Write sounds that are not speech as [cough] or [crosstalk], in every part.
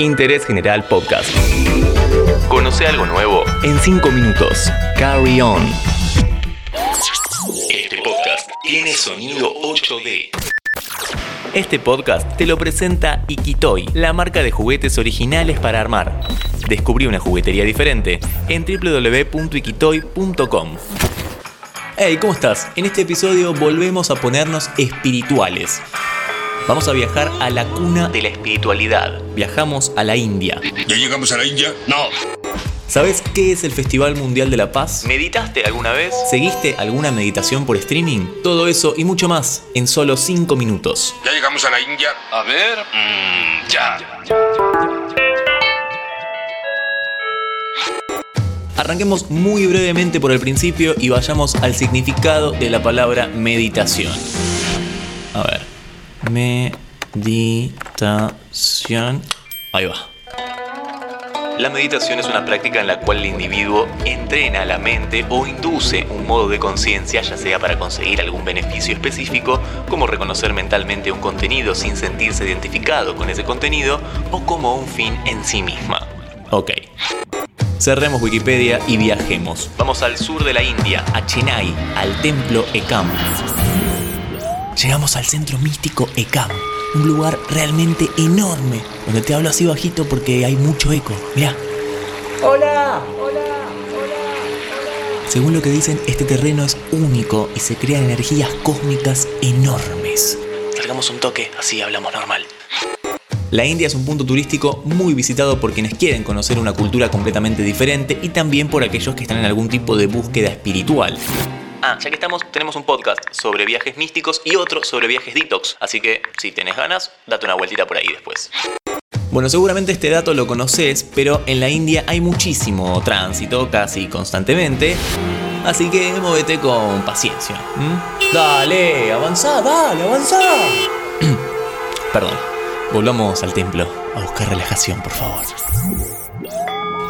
Interés General Podcast. Conoce algo nuevo en 5 minutos. Carry on. Este podcast tiene sonido 8D. Este podcast te lo presenta Ikitoy, la marca de juguetes originales para armar. Descubrí una juguetería diferente en www.ikitoy.com. Hey, ¿cómo estás? En este episodio volvemos a ponernos espirituales. Vamos a viajar a la cuna de la espiritualidad. Viajamos a la India. ¿Ya llegamos a la India? No. ¿Sabes qué es el Festival Mundial de la Paz? ¿Meditaste alguna vez? ¿Seguiste alguna meditación por streaming? Todo eso y mucho más en solo 5 minutos. ¿Ya llegamos a la India? A ver, mmm, ya. Arranquemos muy brevemente por el principio y vayamos al significado de la palabra meditación. A ver. Meditación. Ahí va. La meditación es una práctica en la cual el individuo entrena la mente o induce un modo de conciencia, ya sea para conseguir algún beneficio específico, como reconocer mentalmente un contenido sin sentirse identificado con ese contenido, o como un fin en sí misma. Ok. Cerremos Wikipedia y viajemos. Vamos al sur de la India, a Chennai, al templo Ekam. Llegamos al centro místico Ekam, un lugar realmente enorme, donde te hablo así bajito porque hay mucho eco. Mira. Hola. Según lo que dicen, este terreno es único y se crean energías cósmicas enormes. Salgamos un toque, así hablamos normal. La India es un punto turístico muy visitado por quienes quieren conocer una cultura completamente diferente y también por aquellos que están en algún tipo de búsqueda espiritual. Ah, ya que estamos, tenemos un podcast sobre viajes místicos y otro sobre viajes detox, así que si tenés ganas, date una vueltita por ahí después. Bueno, seguramente este dato lo conoces, pero en la India hay muchísimo tránsito, casi constantemente, así que móvete con paciencia. Dale, avanzá, dale, avanzá. [clears throat] Perdón, volvamos al templo a buscar relajación, por favor.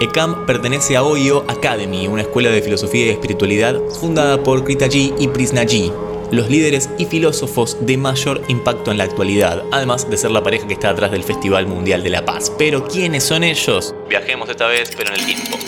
ECAM pertenece a Oyo Academy, una escuela de filosofía y espiritualidad fundada por Kritaji y Prisnaji, los líderes y filósofos de mayor impacto en la actualidad, además de ser la pareja que está atrás del Festival Mundial de la Paz. Pero ¿quiénes son ellos? Viajemos esta vez, pero en el tiempo.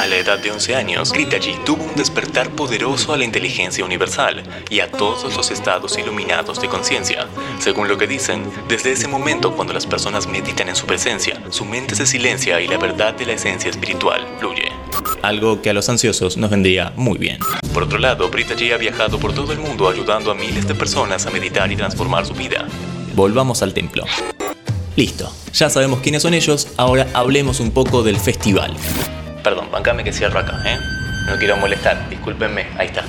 A la edad de 11 años, Kritaji tuvo un despertar poderoso a la inteligencia universal y a todos los estados iluminados de conciencia. Según lo que dicen, desde ese momento cuando las personas meditan en su presencia, su mente se silencia y la verdad de la esencia espiritual fluye. Algo que a los ansiosos nos vendría muy bien. Por otro lado, Pritaji ha viajado por todo el mundo ayudando a miles de personas a meditar y transformar su vida. Volvamos al templo. Listo, ya sabemos quiénes son ellos, ahora hablemos un poco del festival. Perdón, bancame que cierro acá, ¿eh? No quiero molestar, discúlpenme, ahí está.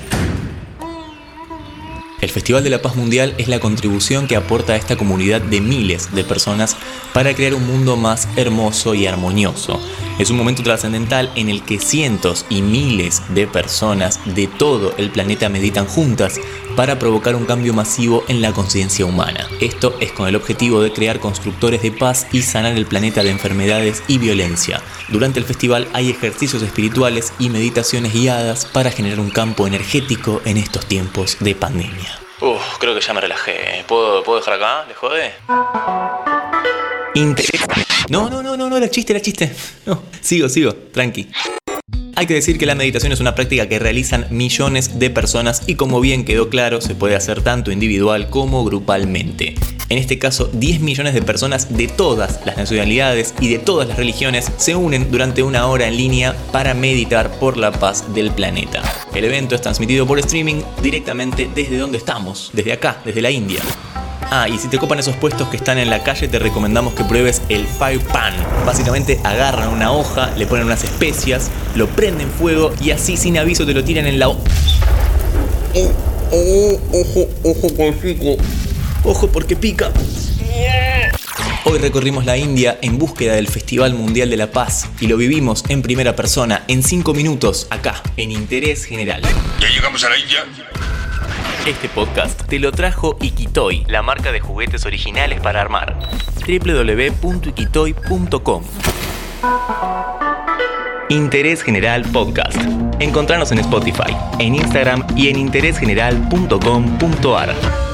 El Festival de la Paz Mundial es la contribución que aporta a esta comunidad de miles de personas para crear un mundo más hermoso y armonioso. Es un momento trascendental en el que cientos y miles de personas de todo el planeta meditan juntas para provocar un cambio masivo en la conciencia humana. Esto es con el objetivo de crear constructores de paz y sanar el planeta de enfermedades y violencia. Durante el festival hay ejercicios espirituales y meditaciones guiadas para generar un campo energético en estos tiempos de pandemia. Uf, creo que ya me relajé. ¿Puedo, ¿puedo dejar acá? ¿Le jode? No, no, no, no, no, era chiste, era chiste. No, sigo, sigo, tranqui. Hay que decir que la meditación es una práctica que realizan millones de personas y como bien quedó claro, se puede hacer tanto individual como grupalmente. En este caso, 10 millones de personas de todas las nacionalidades y de todas las religiones se unen durante una hora en línea para meditar por la paz del planeta. El evento es transmitido por streaming directamente desde donde estamos, desde acá, desde la India. Ah, y si te copan esos puestos que están en la calle, te recomendamos que pruebes el Fire Pan. Básicamente agarran una hoja, le ponen unas especias, lo prenden fuego y así sin aviso te lo tiran en la... ho- ojo, ojo, ojo, Ojo porque pica. Hoy recorrimos la India en búsqueda del Festival Mundial de la Paz y lo vivimos en primera persona en 5 minutos acá, en Interés General. ¿Ya llegamos a la India? Este podcast te lo trajo Ikitoy, la marca de juguetes originales para armar. www.ikitoy.com Interés General Podcast. Encontranos en Spotify, en Instagram y en interésgeneral.com.ar.